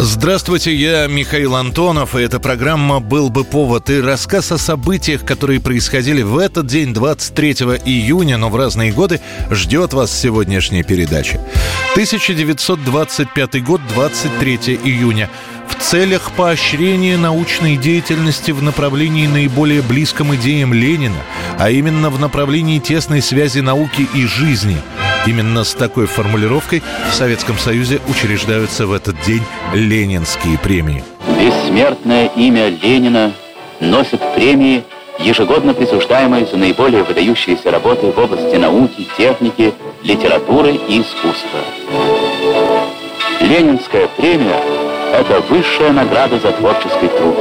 Здравствуйте, я Михаил Антонов, и эта программа «Был бы повод» и рассказ о событиях, которые происходили в этот день, 23 июня, но в разные годы, ждет вас сегодняшняя передача. 1925 год, 23 июня. В целях поощрения научной деятельности в направлении наиболее близком идеям Ленина, а именно в направлении тесной связи науки и жизни – Именно с такой формулировкой в Советском Союзе учреждаются в этот день ленинские премии. Бессмертное имя Ленина носит премии, ежегодно присуждаемые за наиболее выдающиеся работы в области науки, техники, литературы и искусства. Ленинская премия – это высшая награда за творческий труд.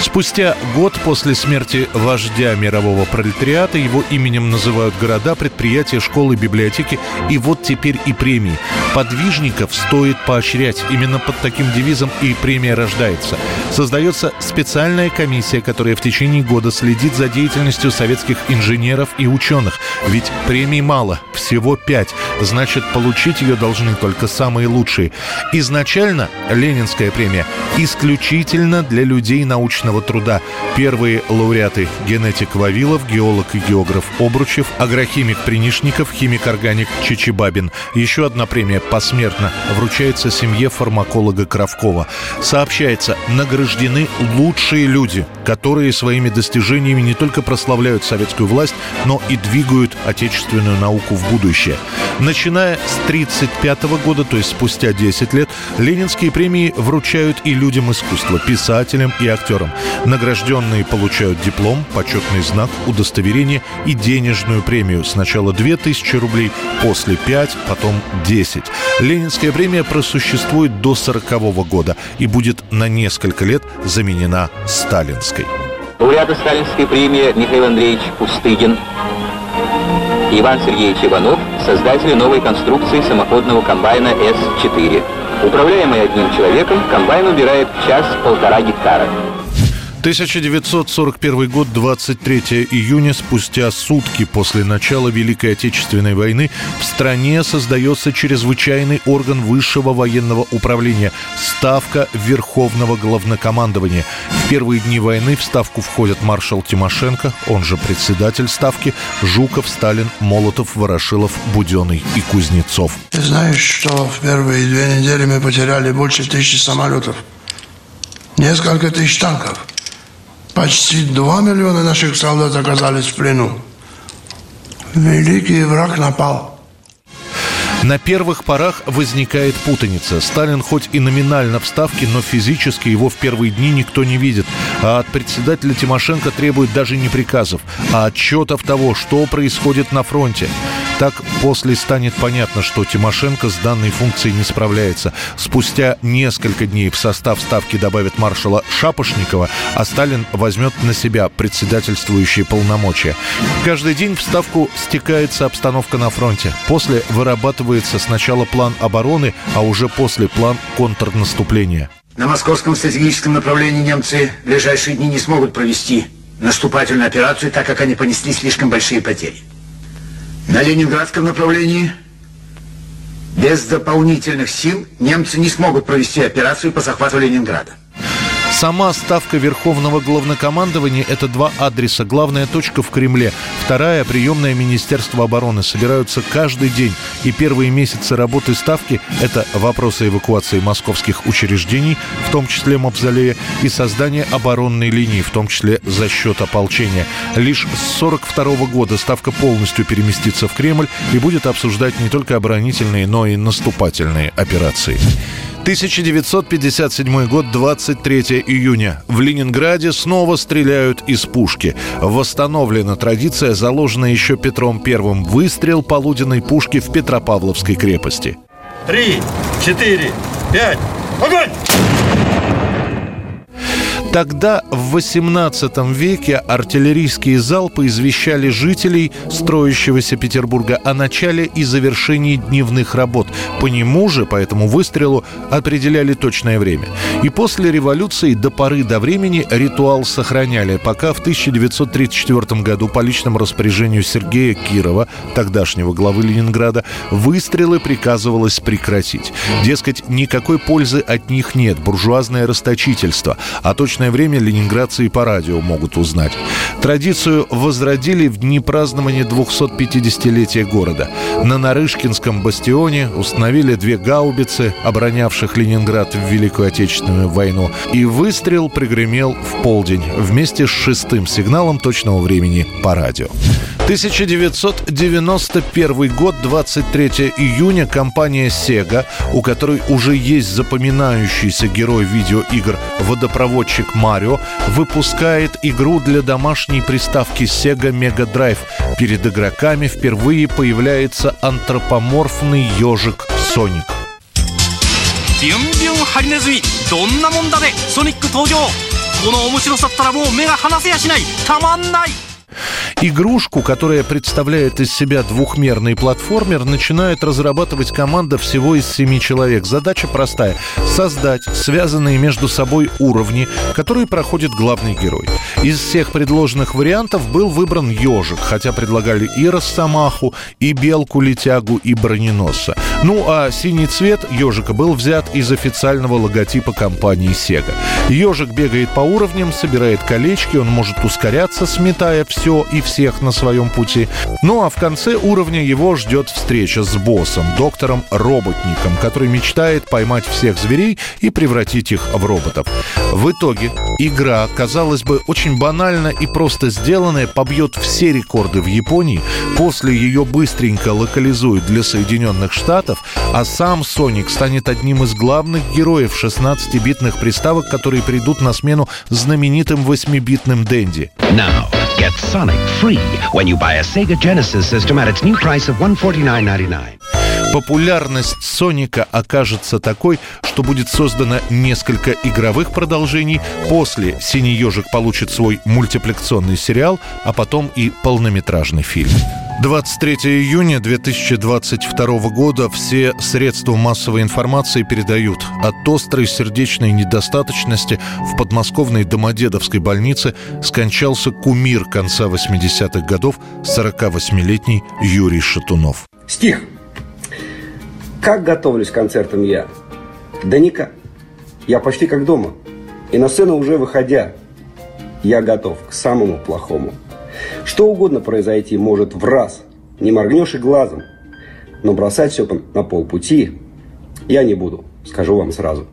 Спустя год после смерти вождя мирового пролетариата его именем называют города, предприятия, школы, библиотеки и вот теперь и премии. Подвижников стоит поощрять. Именно под таким девизом и премия рождается. Создается специальная комиссия, которая в течение года следит за деятельностью советских инженеров и ученых. Ведь премий мало, всего пять. Значит, получить ее должны только самые лучшие. Изначально Ленинская премия исключительно для людей научного труда. Первые лауреаты – генетик Вавилов, геолог и географ Обручев, агрохимик Принишников, химик-органик Чичибабин. Еще одна премия посмертно вручается семье фармаколога Кравкова. Сообщается, награждены лучшие люди, которые своими достижениями не только прославляют советскую власть, но и двигают отечественную науку в будущее. Начиная с 1935 года, то есть спустя 10 лет, ленинские премии вручают и людям искусства, писателям и актерам. Награжденные получают диплом, почетный знак, удостоверение и денежную премию. Сначала 2000 рублей, после 5, потом 10. Ленинская премия просуществует до 40 года и будет на несколько лет заменена сталинской. Лауреаты сталинской премии Михаил Андреевич Пустыгин, Иван Сергеевич Иванов, создатели новой конструкции самоходного комбайна С-4. Управляемый одним человеком, комбайн убирает в час полтора гектара. 1941 год, 23 июня, спустя сутки после начала Великой Отечественной войны, в стране создается чрезвычайный орган высшего военного управления – Ставка Верховного Главнокомандования. В первые дни войны в Ставку входят маршал Тимошенко, он же председатель Ставки, Жуков, Сталин, Молотов, Ворошилов, Буденный и Кузнецов. Ты знаешь, что в первые две недели мы потеряли больше тысячи самолетов, несколько тысяч танков – Почти два миллиона наших солдат оказались в плену. Великий враг напал. На первых порах возникает путаница. Сталин хоть и номинально в Ставке, но физически его в первые дни никто не видит. А от председателя Тимошенко требует даже не приказов, а отчетов того, что происходит на фронте. Так после станет понятно, что Тимошенко с данной функцией не справляется. Спустя несколько дней в состав Ставки добавят маршала Шапошникова, а Сталин возьмет на себя председательствующие полномочия. Каждый день в Ставку стекается обстановка на фронте. После вырабатывается сначала план обороны, а уже после план контрнаступления. На московском стратегическом направлении немцы в ближайшие дни не смогут провести наступательную операцию, так как они понесли слишком большие потери. На ленинградском направлении без дополнительных сил немцы не смогут провести операцию по захвату Ленинграда. Сама ставка Верховного Главнокомандования – это два адреса. Главная точка в Кремле, вторая – приемное Министерство обороны. Собираются каждый день. И первые месяцы работы ставки – это вопросы эвакуации московских учреждений, в том числе Мавзолея, и создание оборонной линии, в том числе за счет ополчения. Лишь с 1942 года ставка полностью переместится в Кремль и будет обсуждать не только оборонительные, но и наступательные операции. 1957 год, 23 июня. В Ленинграде снова стреляют из пушки. Восстановлена традиция, заложенная еще Петром I. Выстрел полуденной пушки в Петропавловской крепости. Три, четыре, пять, огонь! Тогда, в XVIII веке, артиллерийские залпы извещали жителей строящегося Петербурга о начале и завершении дневных работ. По нему же, по этому выстрелу, определяли точное время. И после революции до поры до времени ритуал сохраняли, пока в 1934 году по личному распоряжению Сергея Кирова, тогдашнего главы Ленинграда, выстрелы приказывалось прекратить. Дескать, никакой пользы от них нет, буржуазное расточительство, а точное время ленинградцы и по радио могут узнать. Традицию возродили в дни празднования 250-летия города. На Нарышкинском бастионе установили две гаубицы, оборонявших Ленинград в Великую Отечественную войну, и выстрел пригремел в полдень вместе с шестым сигналом точного времени по радио. 1991 год, 23 июня, компания Sega, у которой уже есть запоминающийся герой видеоигр водопроводчик Марио, выпускает игру для домашней приставки Sega Mega Drive. Перед игроками впервые появляется антропоморфный ежик Соник. ビュンビュンハリネズミどんなもんだねソニック登場この面白さったらもう目が離せやしないたまんない Игрушку, которая представляет из себя двухмерный платформер, начинает разрабатывать команда всего из семи человек. Задача простая — создать связанные между собой уровни, которые проходит главный герой. Из всех предложенных вариантов был выбран ежик, хотя предлагали и Росомаху, и Белку-летягу, и Броненосца. Ну а синий цвет ежика был взят из официального логотипа компании Sega. Ежик бегает по уровням, собирает колечки, он может ускоряться, сметая все и всех на своем пути. Ну а в конце уровня его ждет встреча с боссом, доктором Роботником, который мечтает поймать всех зверей и превратить их в роботов. В итоге игра, казалось бы, очень банально и просто сделанная, побьет все рекорды в Японии, после ее быстренько локализуют для Соединенных Штатов, а сам Соник станет одним из главных героев 16-битных приставок, которые придут на смену знаменитым 8-битным Дэнди. Now. Get Sonic free when you buy a Sega Genesis system at its new price of $149.99. Популярность Соника окажется такой, что будет создано несколько игровых продолжений. После «Синий ежик» получит свой мультипликационный сериал, а потом и полнометражный фильм. 23 июня 2022 года все средства массовой информации передают от острой сердечной недостаточности в подмосковной Домодедовской больнице скончался кумир конца 80-х годов 48-летний Юрий Шатунов. Стих. Как готовлюсь к концертам я? Да никак. Я почти как дома. И на сцену уже выходя, я готов к самому плохому – что угодно произойти может в раз. Не моргнешь и глазом. Но бросать все на полпути я не буду, скажу вам сразу.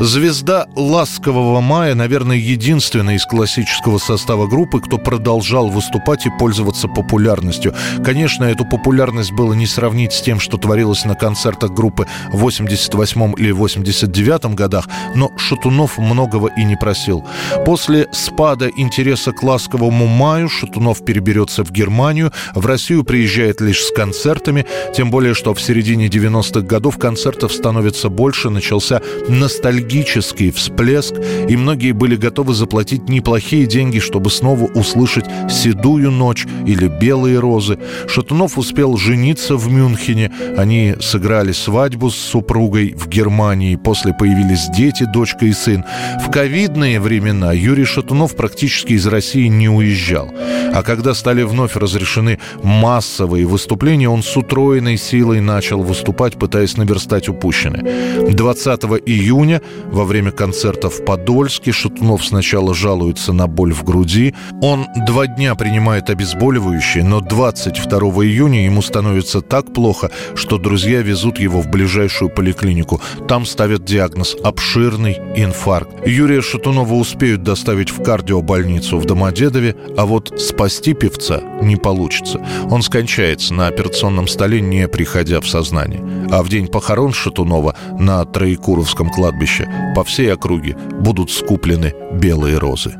Звезда «Ласкового мая», наверное, единственная из классического состава группы, кто продолжал выступать и пользоваться популярностью. Конечно, эту популярность было не сравнить с тем, что творилось на концертах группы в 88 или 89 годах, но Шатунов многого и не просил. После спада интереса к «Ласковому маю» Шатунов переберется в Германию, в Россию приезжает лишь с концертами, тем более, что в середине 90-х годов концертов становится больше, начался ностальгия ностальгический всплеск, и многие были готовы заплатить неплохие деньги, чтобы снова услышать «Седую ночь» или «Белые розы». Шатунов успел жениться в Мюнхене, они сыграли свадьбу с супругой в Германии, после появились дети, дочка и сын. В ковидные времена Юрий Шатунов практически из России не уезжал. А когда стали вновь разрешены массовые выступления, он с утроенной силой начал выступать, пытаясь наверстать упущенное. 20 июня во время концерта в Подольске Шатунов сначала жалуется на боль в груди. Он два дня принимает обезболивающее, но 22 июня ему становится так плохо, что друзья везут его в ближайшую поликлинику. Там ставят диагноз – обширный инфаркт. Юрия Шатунова успеют доставить в кардиобольницу в Домодедове, а вот спасти певца не получится. Он скончается на операционном столе, не приходя в сознание. А в день похорон Шатунова на Троекуровском кладбище по всей округе будут скуплены белые розы.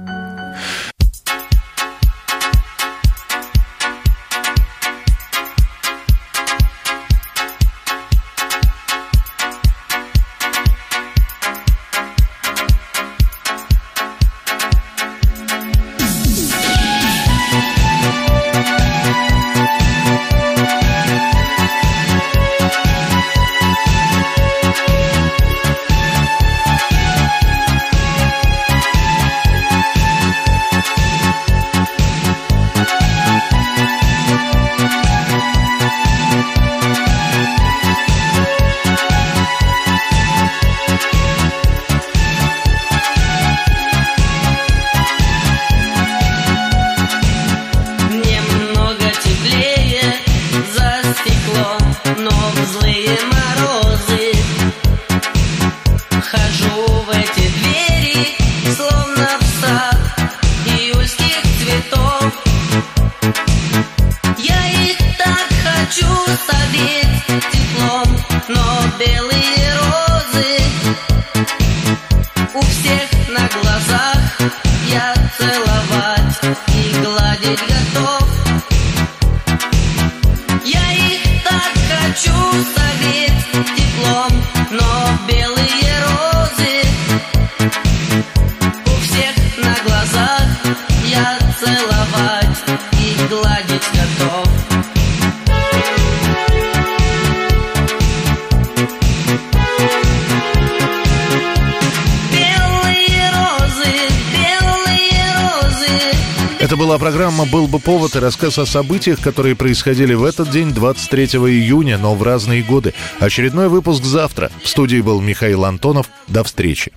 Это была программа «Был бы повод» и рассказ о событиях, которые происходили в этот день, 23 июня, но в разные годы. Очередной выпуск завтра. В студии был Михаил Антонов. До встречи.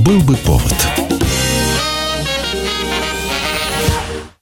Был бы повод.